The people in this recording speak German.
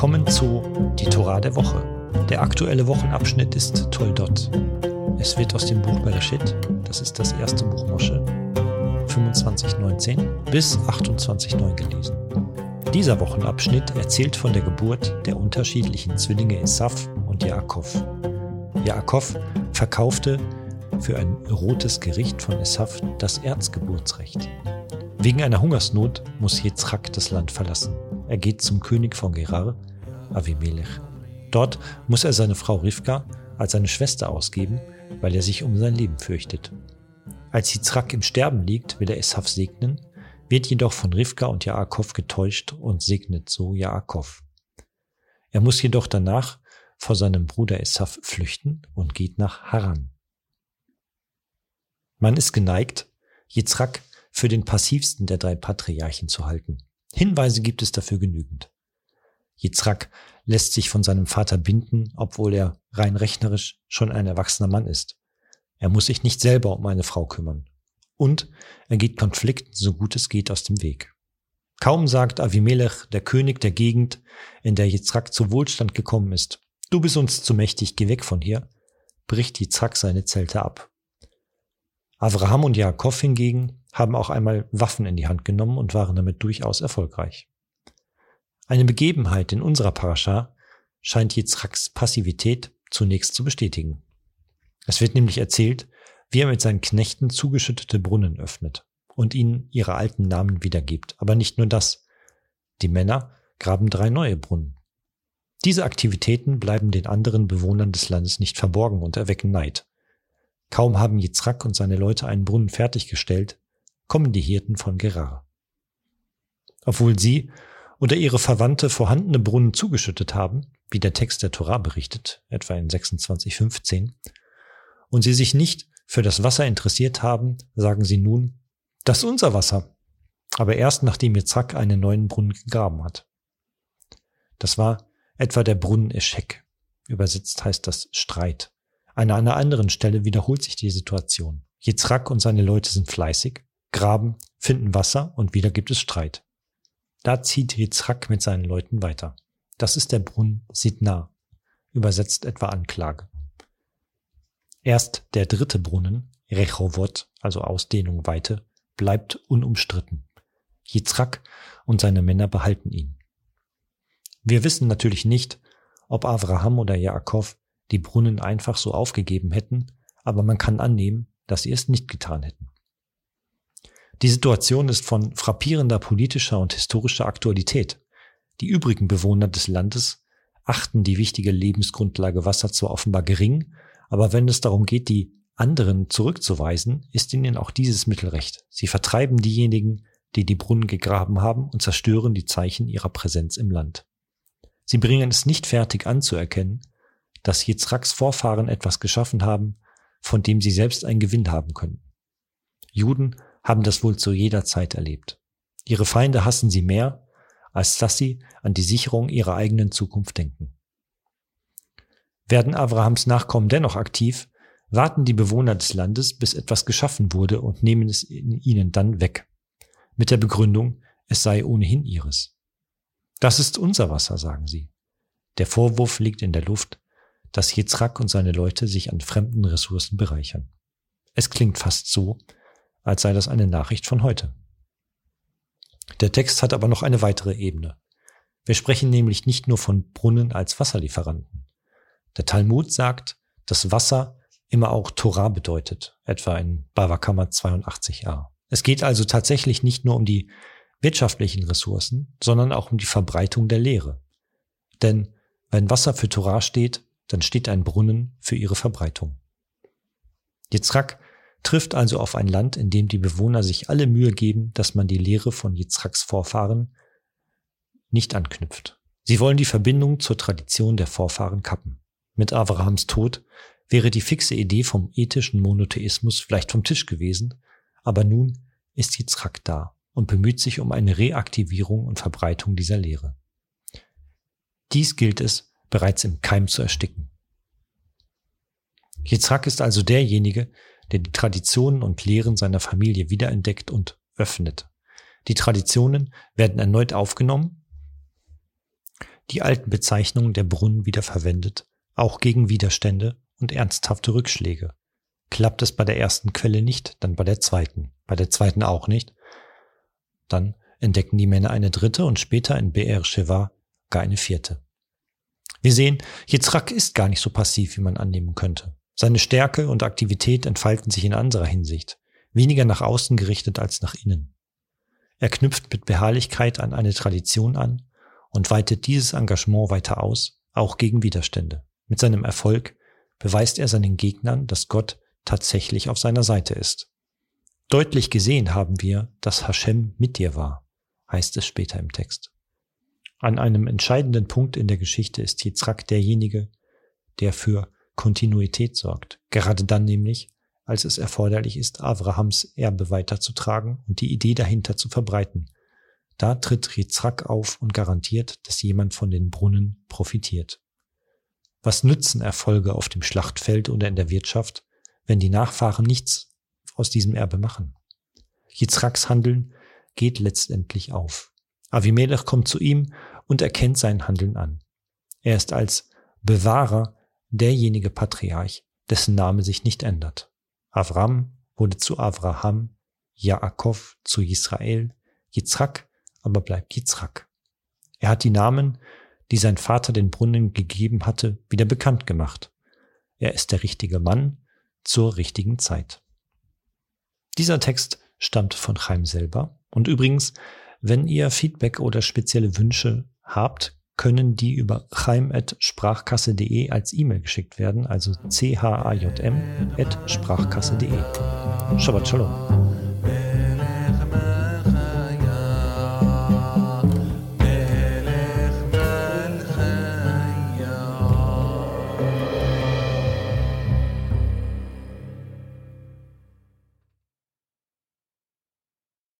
Willkommen zu Die Torah der Woche. Der aktuelle Wochenabschnitt ist Toldot. Es wird aus dem Buch Bereshit, das ist das erste Buch Mosche, 25.19 bis 28.9 gelesen. Dieser Wochenabschnitt erzählt von der Geburt der unterschiedlichen Zwillinge Esaf und Jaakov. Jaakov verkaufte für ein rotes Gericht von Esaf das Erzgeburtsrecht. Wegen einer Hungersnot muss Yitzchak das Land verlassen. Er geht zum König von Gerar, Avimelech. Dort muss er seine Frau Rivka als seine Schwester ausgeben, weil er sich um sein Leben fürchtet. Als Yitzchak im Sterben liegt, will er Esav segnen, wird jedoch von Rivka und Jaakov getäuscht und segnet so Jaakov. Er muss jedoch danach vor seinem Bruder Esav flüchten und geht nach Haran. Man ist geneigt, Yitzchak für den passivsten der drei Patriarchen zu halten. Hinweise gibt es dafür genügend. Yitzhak lässt sich von seinem Vater binden, obwohl er rein rechnerisch schon ein erwachsener Mann ist. Er muss sich nicht selber um eine Frau kümmern. Und er geht Konflikten so gut es geht aus dem Weg. Kaum sagt Avimelech, der König der Gegend, in der Yitzhak zu Wohlstand gekommen ist, du bist uns zu mächtig, geh weg von hier, bricht Yitzhak seine Zelte ab. Abraham und Jakob hingegen haben auch einmal Waffen in die Hand genommen und waren damit durchaus erfolgreich. Eine Begebenheit in unserer Parascha scheint Yitzhaks Passivität zunächst zu bestätigen. Es wird nämlich erzählt, wie er mit seinen Knechten zugeschüttete Brunnen öffnet und ihnen ihre alten Namen wiedergibt. Aber nicht nur das. Die Männer graben drei neue Brunnen. Diese Aktivitäten bleiben den anderen Bewohnern des Landes nicht verborgen und erwecken Neid. Kaum haben Yitzhak und seine Leute einen Brunnen fertiggestellt, kommen die Hirten von Gerar. Obwohl sie oder ihre Verwandte vorhandene Brunnen zugeschüttet haben, wie der Text der Torah berichtet, etwa in 26,15, und sie sich nicht für das Wasser interessiert haben, sagen sie nun, das ist unser Wasser, aber erst nachdem Yitzhak einen neuen Brunnen gegraben hat. Das war etwa der Brunnen Eschek. Übersetzt heißt das Streit. An einer anderen Stelle wiederholt sich die Situation. Yitzhak und seine Leute sind fleißig, graben, finden Wasser und wieder gibt es Streit. Da zieht Yitzhak mit seinen Leuten weiter. Das ist der Brunnen Sidna, übersetzt etwa Anklage. Erst der dritte Brunnen, Rechovot, also Ausdehnung Weite, bleibt unumstritten. Yitzhak und seine Männer behalten ihn. Wir wissen natürlich nicht, ob Abraham oder Jakob die Brunnen einfach so aufgegeben hätten, aber man kann annehmen, dass sie es nicht getan hätten. Die Situation ist von frappierender politischer und historischer Aktualität. Die übrigen Bewohner des Landes achten die wichtige Lebensgrundlage Wasser zwar offenbar gering, aber wenn es darum geht, die anderen zurückzuweisen, ist ihnen auch dieses Mittel recht. Sie vertreiben diejenigen, die die Brunnen gegraben haben und zerstören die Zeichen ihrer Präsenz im Land. Sie bringen es nicht fertig anzuerkennen, dass Yitzraks Vorfahren etwas geschaffen haben, von dem sie selbst einen Gewinn haben können. Juden haben das wohl zu jeder Zeit erlebt. Ihre Feinde hassen sie mehr, als dass sie an die Sicherung ihrer eigenen Zukunft denken. Werden Abrahams Nachkommen dennoch aktiv, warten die Bewohner des Landes, bis etwas geschaffen wurde und nehmen es ihnen dann weg. Mit der Begründung, es sei ohnehin ihres. Das ist unser Wasser, sagen sie. Der Vorwurf liegt in der Luft, dass Yitzhak und seine Leute sich an fremden Ressourcen bereichern. Es klingt fast so, als sei das eine Nachricht von heute. Der Text hat aber noch eine weitere Ebene. Wir sprechen nämlich nicht nur von Brunnen als Wasserlieferanten. Der Talmud sagt, dass Wasser immer auch Torah bedeutet, etwa in Bava Kama 82a. Es geht also tatsächlich nicht nur um die wirtschaftlichen Ressourcen, sondern auch um die Verbreitung der Lehre. Denn wenn Wasser für Torah steht, dann steht ein Brunnen für ihre Verbreitung. Yitzhak trifft also auf ein Land, in dem die Bewohner sich alle Mühe geben, dass man die Lehre von Yitzhaks Vorfahren nicht anknüpft. Sie wollen die Verbindung zur Tradition der Vorfahren kappen. Mit Abrahams Tod wäre die fixe Idee vom ethischen Monotheismus vielleicht vom Tisch gewesen, aber nun ist Yitzhak da und bemüht sich um eine Reaktivierung und Verbreitung dieser Lehre. Dies gilt es bereits im Keim zu ersticken. Yitzhak ist also derjenige, der die Traditionen und Lehren seiner Familie wiederentdeckt und öffnet. Die Traditionen werden erneut aufgenommen. die alten Bezeichnungen der Brunnen wieder verwendet, auch gegen Widerstände und ernsthafte Rückschläge. Klappt es bei der ersten Quelle nicht, dann bei der zweiten, bei der zweiten auch nicht. Dann entdecken die Männer eine dritte und später in Be'er Sheva gar eine vierte. Wir sehen, Yitzhak ist gar nicht so passiv, wie man annehmen könnte. Seine Stärke und Aktivität entfalten sich in anderer Hinsicht, weniger nach außen gerichtet als nach innen. Er knüpft mit Beharrlichkeit an eine Tradition an und weitet dieses Engagement weiter aus, auch gegen Widerstände. Mit seinem Erfolg beweist er seinen Gegnern, dass Gott tatsächlich auf seiner Seite ist. Deutlich gesehen haben wir, dass Hashem mit dir war, heißt es später im Text. An einem entscheidenden Punkt in der Geschichte ist Yitzhak derjenige, der für Kontinuität sorgt. Gerade dann nämlich, als es erforderlich ist, Abrahams Erbe weiterzutragen und die Idee dahinter zu verbreiten. Da tritt Yitzhak auf und garantiert, dass jemand von den Brunnen profitiert. Was nützen Erfolge auf dem Schlachtfeld oder in der Wirtschaft, wenn die Nachfahren nichts aus diesem Erbe machen? Yitzhaks Handeln geht letztendlich auf. Avimelech kommt zu ihm und erkennt sein Handeln an. Er ist als Bewahrer derjenige Patriarch, dessen Name sich nicht ändert. Avram wurde zu Avraham, Jaakov zu Israel, Yitzhak aber bleibt Yitzhak. Er hat die Namen, die sein Vater den Brunnen gegeben hatte, wieder bekannt gemacht. Er ist der richtige Mann zur richtigen Zeit. Dieser Text stammt von Chaim selber. Und übrigens, wenn ihr Feedback oder spezielle Wünsche habt, können die über chaim.sprachkasse.de als E-Mail geschickt werden, also chajm.sprachkasse.de. Shabbat Shalom.